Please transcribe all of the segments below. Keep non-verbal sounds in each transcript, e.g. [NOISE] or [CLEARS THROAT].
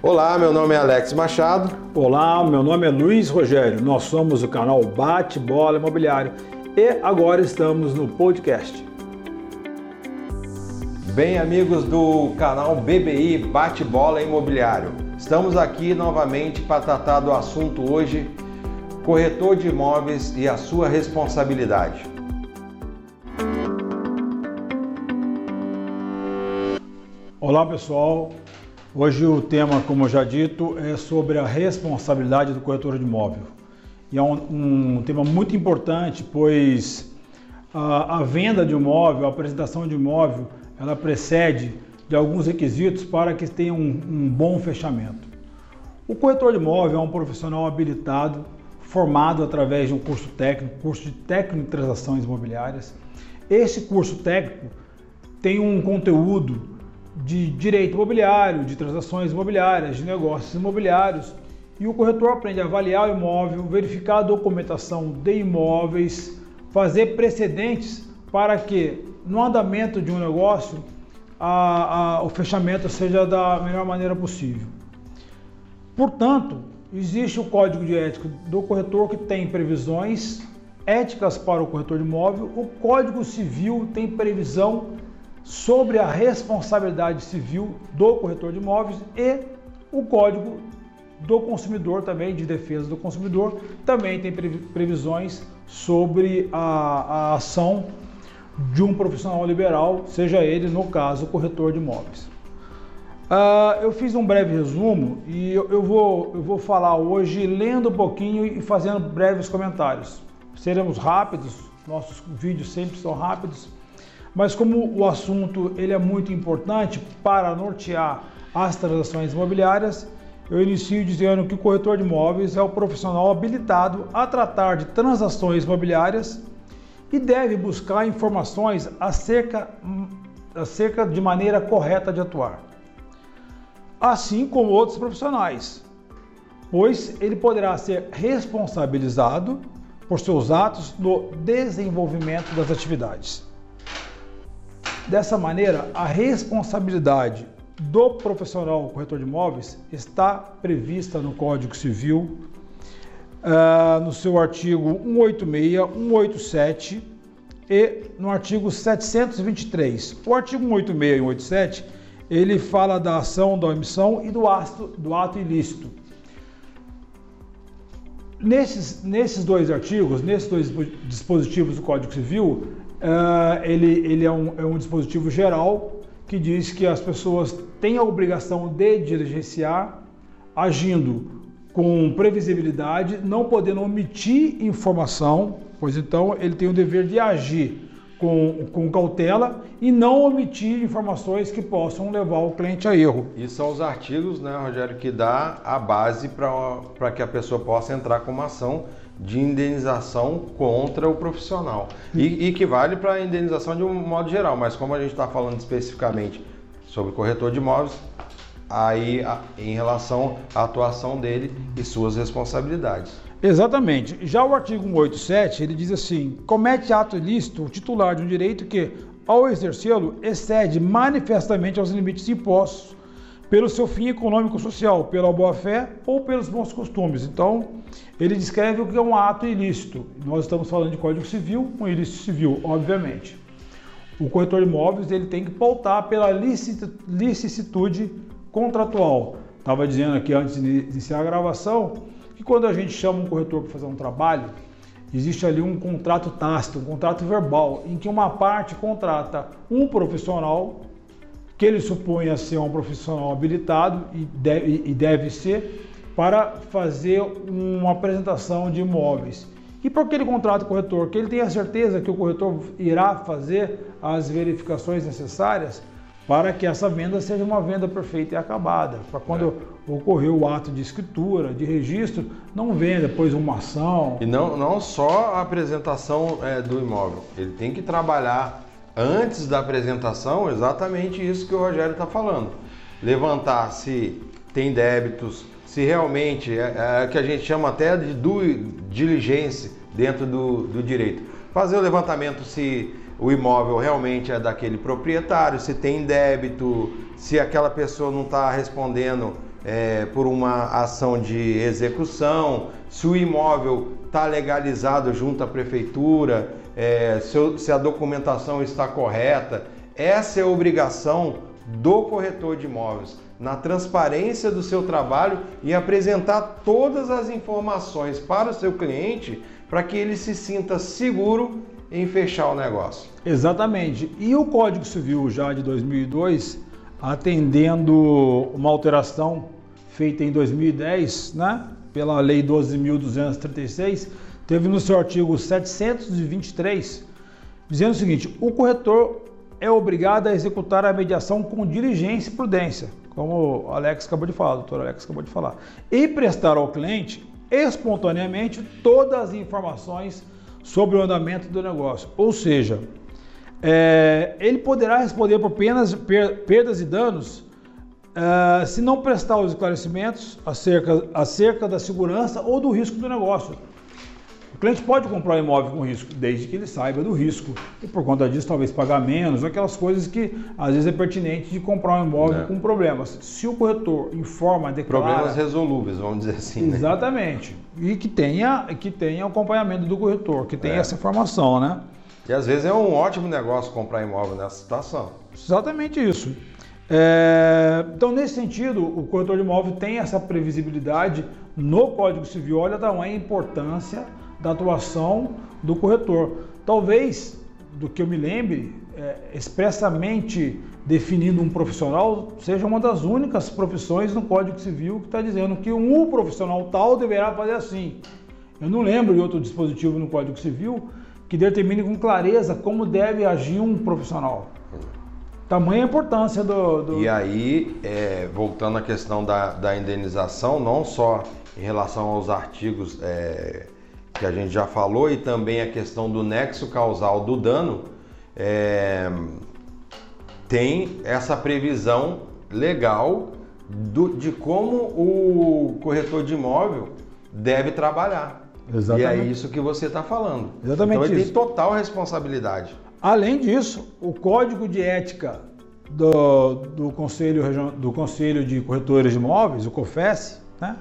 Olá, meu nome é Alex Machado. Olá, meu nome é Luiz Rogério. Nós somos o canal Bate Bola Imobiliário e agora estamos no podcast. Bem, amigos do canal BBI Bate Bola Imobiliário, estamos aqui novamente para tratar do assunto hoje: corretor de imóveis e a sua responsabilidade. Olá, pessoal. Hoje o tema, como já dito, é sobre a responsabilidade do corretor de imóvel. E é um, um tema muito importante, pois a, a, venda de imóvel, a apresentação de imóvel, ela precede de alguns requisitos para que tenha um, um bom fechamento. O corretor de imóvel é um profissional habilitado, formado através de um curso técnico, curso de técnico de transações imobiliárias. Esse curso técnico tem um conteúdo de direito imobiliário, de transações imobiliárias, de negócios imobiliários. E o corretor aprende a avaliar o imóvel, verificar a documentação de imóveis, fazer precedentes para que no andamento de um negócio a, a, o fechamento seja da melhor maneira possível. Portanto, existe o código de ética do corretor que tem previsões éticas para o corretor de imóvel, o Código Civil tem previsão sobre a responsabilidade civil do corretor de imóveis e o Código do Consumidor também, de defesa do consumidor, também tem previsões sobre a, a ação de um profissional liberal, seja ele, no caso, corretor de imóveis. Uh, eu fiz um breve resumo e eu, eu, vou, eu vou falar hoje lendo um pouquinho e fazendo breves comentários. Seremos rápidos, nossos vídeos sempre são rápidos, mas como o assunto ele é muito importante para nortear as transações imobiliárias, eu inicio dizendo que o corretor de imóveis é o profissional habilitado a tratar de transações imobiliárias e deve buscar informações acerca, acerca de maneira correta de atuar, assim como outros profissionais, pois ele poderá ser responsabilizado por seus atos no desenvolvimento das atividades. Dessa maneira, a responsabilidade do profissional corretor de imóveis está prevista no Código Civil, uh, no seu artigo 186, 187 e no artigo 723. O artigo 186 e 187 ele fala da ação, da omissão e do ato, do ato ilícito. Nesses, nesses dois artigos, nesses dois dispositivos do Código Civil, Uh, ele, ele é, um, é um dispositivo geral que diz que as pessoas têm a obrigação de diligenciar agindo com previsibilidade, não podendo omitir informação, pois então ele tem o dever de agir com, com cautela e não omitir informações que possam levar o cliente a erro. E são os artigos, né, Rogério, que dá a base para que a pessoa possa entrar com uma ação de indenização contra o profissional. E, e que vale para a indenização de um modo geral, mas como a gente está falando especificamente sobre corretor de imóveis, aí em relação à atuação dele e suas responsabilidades. Exatamente. Já o artigo 187, ele diz assim: comete ato ilícito o titular de um direito que, ao exercê-lo, excede manifestamente aos limites impostos pelo seu fim econômico-social, pela boa-fé ou pelos bons costumes. Então, ele descreve o que é um ato ilícito. Nós estamos falando de Código Civil, um ilícito civil, obviamente. O corretor de imóveis ele tem que pautar pela licitude contratual. Estava dizendo aqui antes de iniciar a gravação que quando a gente chama um corretor para fazer um trabalho, existe ali um contrato tácito, um contrato verbal, em que uma parte contrata um profissional que ele supõe a ser um profissional habilitado e deve, e deve ser para fazer uma apresentação de imóveis. E por que ele contrata o corretor? Que ele tenha certeza que o corretor irá fazer as verificações necessárias para que essa venda seja uma venda perfeita e acabada. Para quando é. ocorrer o ato de escritura, de registro, não venha depois uma ação. E não, não só a apresentação é, do imóvel, ele tem que trabalhar antes da apresentação, exatamente isso que o Rogério está falando. Levantar se tem débitos, se realmente é, é que a gente chama até de diligência dentro do, do direito. Fazer o levantamento se o imóvel realmente é daquele proprietário, se tem débito, se aquela pessoa não está respondendo é, por uma ação de execução, se o imóvel está legalizado junto à prefeitura, é, se, se a documentação está correta. Essa é a obrigação do corretor de imóveis, na transparência do seu trabalho e apresentar todas as informações para o seu cliente para que ele se sinta seguro em fechar o negócio. Exatamente. E o Código Civil já de 2002, atendendo uma alteração feita em 2010, né, pela Lei 12.236, teve no seu artigo 723 dizendo o seguinte: o corretor é obrigado a executar a mediação com diligência e prudência, como o Alex acabou de falar, o doutor Alex acabou de falar, e prestar ao cliente espontaneamente todas as informações sobre o andamento do negócio. Ou seja, é, ele poderá responder por penas, per, perdas e danos uh, se não prestar os esclarecimentos acerca, acerca da segurança ou do risco do negócio. O cliente pode comprar um imóvel com risco, desde que ele saiba do risco. E por conta disso, talvez pagar menos, aquelas coisas que às vezes é pertinente de comprar um imóvel é. com problemas. Se o corretor informa, declara... Problemas resolúveis, vamos dizer assim. Né? Exatamente. E que tenha, que tenha acompanhamento do corretor, que tenha é. essa informação, né? E às vezes é um ótimo negócio comprar imóvel nessa situação. Exatamente isso. É, então, nesse sentido, o corretor de imóvel tem essa previsibilidade no Código Civil. Olha da a importância da atuação do corretor. Talvez, do que eu me lembre, é, expressamente definindo um profissional, seja uma das únicas profissões no Código Civil que está dizendo que um profissional tal deverá fazer assim. Eu não lembro de outro dispositivo no Código Civil que determine com clareza como deve agir um profissional. Tamanha a importância do. do... E aí, é, voltando à questão da, da indenização, não só em relação aos artigos é, que a gente já falou, e também a questão do nexo causal do dano, é, tem essa previsão legal do, de como o corretor de imóvel deve trabalhar. Exatamente. E é isso que você está falando. Exatamente então ele isso. tem total responsabilidade. Além disso, o código de ética do, do, Conselho, do Conselho de Corretores de Imóveis, o COFES, né?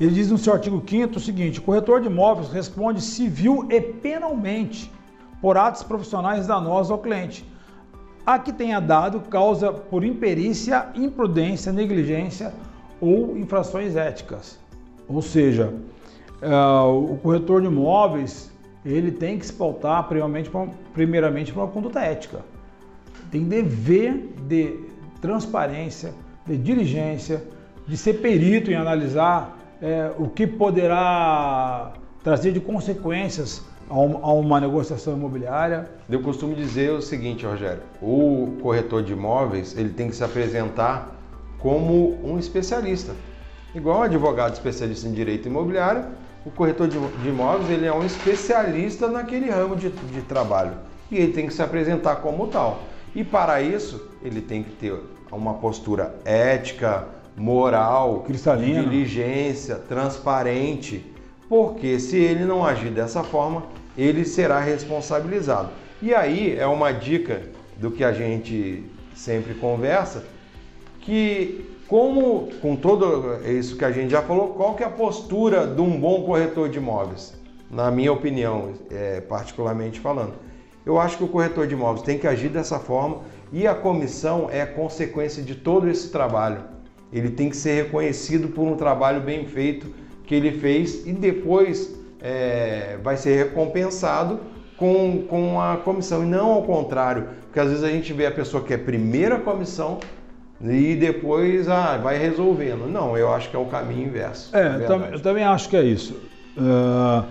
Ele diz no seu artigo 5 o seguinte: o corretor de imóveis responde civil e penalmente por atos profissionais danosos ao cliente, a que tenha dado causa por imperícia, imprudência, negligência ou infrações éticas. Ou seja, uh, o corretor de imóveis ele tem que se pautar primeiramente para uma conduta ética. Tem dever de transparência, de diligência, de ser perito em analisar é, o que poderá trazer de consequências a uma negociação imobiliária? Eu costumo dizer o seguinte, Rogério: o corretor de imóveis ele tem que se apresentar como um especialista. Igual um advogado especialista em direito imobiliário, o corretor de, imóveis ele é um especialista naquele ramo de, de trabalho e ele tem que se apresentar como tal. E para isso ele tem que ter uma postura ética, moral, Cristalina. diligência, transparente, porque se ele não agir dessa forma, ele será responsabilizado. E aí é uma dica do que a gente sempre conversa, que como com tudo isso que a gente já falou, qual que é a postura de um bom corretor de imóveis? Na minha opinião, é, particularmente falando. Eu acho que o corretor de imóveis tem que agir dessa forma e a comissão é consequência de todo esse trabalho ele tem que ser reconhecido por um trabalho bem feito que ele fez e depois é, vai ser recompensado com, com a comissão e não ao contrário, porque às vezes a gente vê a pessoa que é primeira comissão e depois ah, vai resolvendo. Não, eu acho que é o caminho inverso. É, eu também acho que é isso. Uh,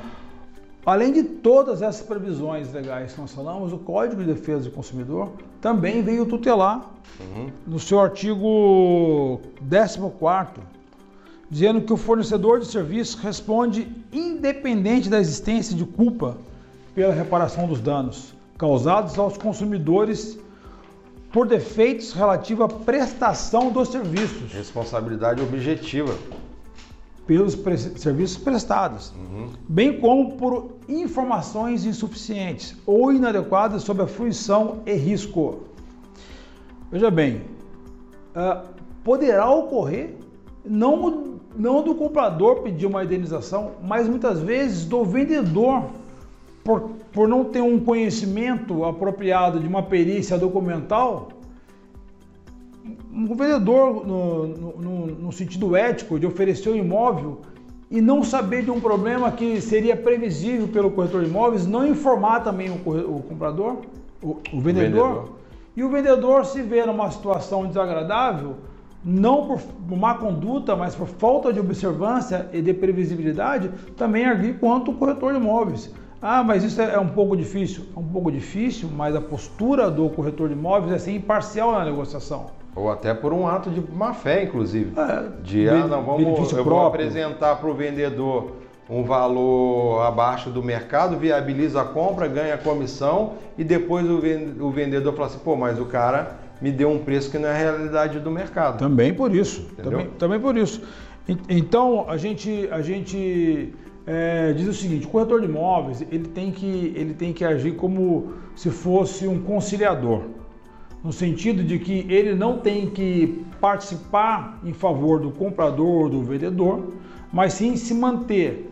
além de todas essas previsões legais que nós falamos, o Código de Defesa do Consumidor também veio tutelar uhum. no seu artigo 14, dizendo que o fornecedor de serviço responde independente da existência de culpa pela reparação dos danos causados aos consumidores por defeitos relativos à prestação dos serviços. Responsabilidade objetiva. Pelos pre serviços prestados, uhum. bem como por informações insuficientes ou inadequadas sobre a fruição e risco. Veja bem, uh, poderá ocorrer não, não do comprador pedir uma indenização, mas muitas vezes do vendedor por, por não ter um conhecimento apropriado de uma perícia documental, um vendedor no, no, no, sentido ético de oferecer um imóvel e não saber de um problema que seria previsível pelo corretor de imóveis, não informar também o, o comprador, o, o, vendedor, o, vendedor, e o vendedor se vê numa situação desagradável, não por má conduta, mas por falta de observância e de previsibilidade, também agir quanto o corretor de imóveis. Ah, mas isso é um pouco difícil. É um pouco difícil, mas a postura do corretor de imóveis é ser imparcial na negociação. Ou até por um ato de má fé, inclusive. É, de, ah, não, vamos, eu vou apresentar para o vendedor um valor abaixo do mercado, viabiliza a compra, ganha a comissão e depois o vendedor fala assim, pô, mas o cara me deu um preço que não é a realidade do mercado. Também por isso. Também, também por isso. Então, a gente, a gente é, diz o seguinte: o corretor de imóveis ele tem, que, ele tem que agir como se fosse um conciliador, no sentido de que ele não tem que participar em favor do comprador, do vendedor, mas sim se manter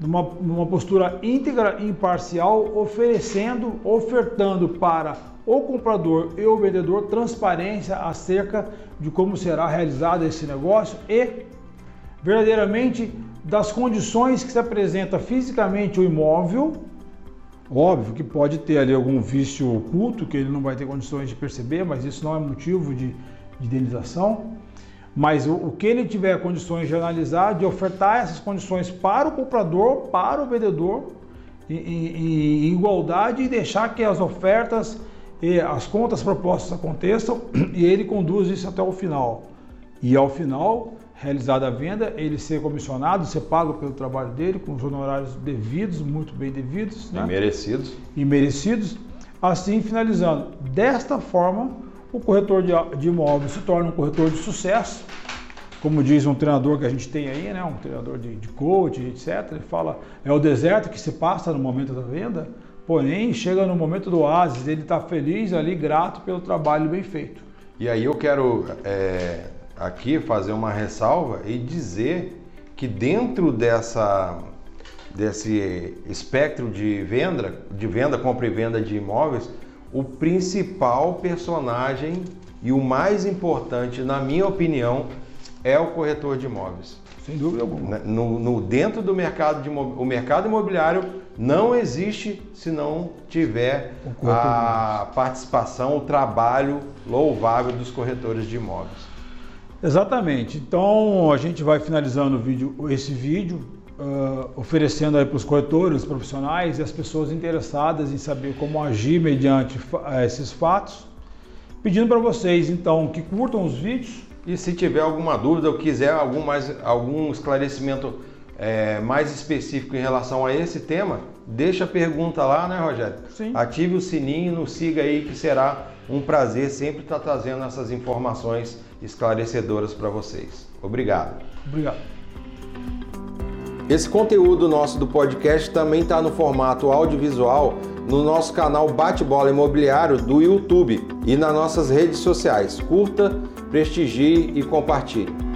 numa, numa postura íntegra e imparcial, oferecendo, ofertando para o comprador e o vendedor transparência acerca de como será realizado esse negócio e verdadeiramente das condições que se apresenta fisicamente o imóvel, óbvio que pode ter ali algum vício oculto que ele não vai ter condições de perceber, mas isso não é motivo de, de indenização. Mas o, o, que ele tiver condições de analisar, de ofertar essas condições para o comprador, para o vendedor, em, em, em igualdade e deixar que as ofertas e as contas propostas aconteçam [CLEARS THROAT] e ele conduz isso até o final. E ao final, realizada a venda, ele ser comissionado, ser pago pelo trabalho dele, com os honorários devidos, muito bem devidos. Né? E merecidos. E merecidos. Assim, finalizando. Desta forma, o corretor de, de imóveis se torna um corretor de sucesso. Como diz um treinador que a gente tem aí, né? um treinador de, de coach, etc. Ele fala, é o deserto que se passa no momento da venda, porém, chega no momento do oásis, ele está feliz ali, grato pelo trabalho bem feito. E aí eu quero é aqui fazer uma ressalva e dizer que dentro dessa desse espectro de venda, de venda, compra e venda de imóveis, o principal personagem e o mais importante, na minha opinião, é o corretor de imóveis. Sem dúvida alguma. No, no, dentro do mercado, de, o mercado imobiliário não existe se não tiver a participação, o trabalho louvável dos corretores de imóveis. Exatamente. Então a gente vai finalizando o vídeo, esse vídeo, uh, oferecendo aí para os corretores profissionais e as pessoas interessadas em saber como agir mediante uh, esses fatos, pedindo para vocês então que curtam os vídeos. E se tiver alguma dúvida ou quiser algum, mais, algum esclarecimento é, mais específico em relação a esse tema, deixa a pergunta lá, né, Rogério? Sim. Ative o sininho, nos siga aí que será um prazer sempre estar trazendo essas informações esclarecedoras para vocês. Obrigado. Obrigado. Esse conteúdo nosso do podcast também está no formato audiovisual no nosso canal Bate-Bola Imobiliário do YouTube e nas nossas redes sociais. Curta, prestigie e compartilhe.